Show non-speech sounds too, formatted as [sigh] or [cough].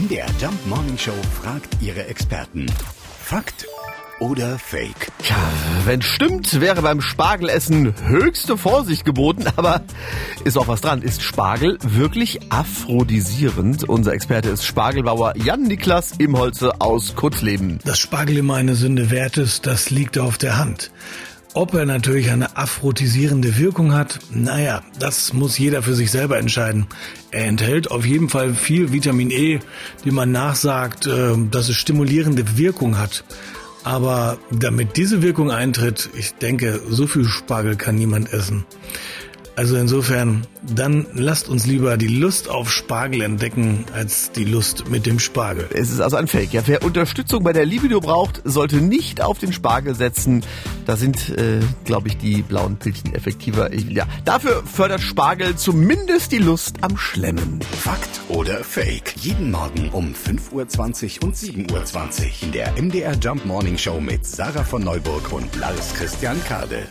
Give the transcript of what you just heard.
MDR Jump Morning Show fragt ihre Experten. Fakt oder Fake? Tja, wenn stimmt, wäre beim Spargelessen höchste Vorsicht geboten, [laughs] aber ist auch was dran. Ist Spargel wirklich aphrodisierend? Unser Experte ist Spargelbauer Jan Niklas Imholze aus Kutzleben. Dass Spargel immer eine Sünde wert ist, das liegt auf der Hand. Ob er natürlich eine aphrodisierende Wirkung hat, naja, das muss jeder für sich selber entscheiden. Er enthält auf jeden Fall viel Vitamin E, die man nachsagt, äh, dass es stimulierende Wirkung hat. Aber damit diese Wirkung eintritt, ich denke, so viel Spargel kann niemand essen. Also insofern, dann lasst uns lieber die Lust auf Spargel entdecken, als die Lust mit dem Spargel. Es ist also ein Fake. Ja, wer Unterstützung bei der Libido braucht, sollte nicht auf den Spargel setzen. Da sind, äh, glaube ich, die blauen Pillchen effektiver. Ja, dafür fördert Spargel zumindest die Lust am Schlemmen. Fakt oder Fake? Jeden Morgen um 5.20 Uhr und 7.20 Uhr in der MDR Jump Morning Show mit Sarah von Neuburg und Lars Christian Kade.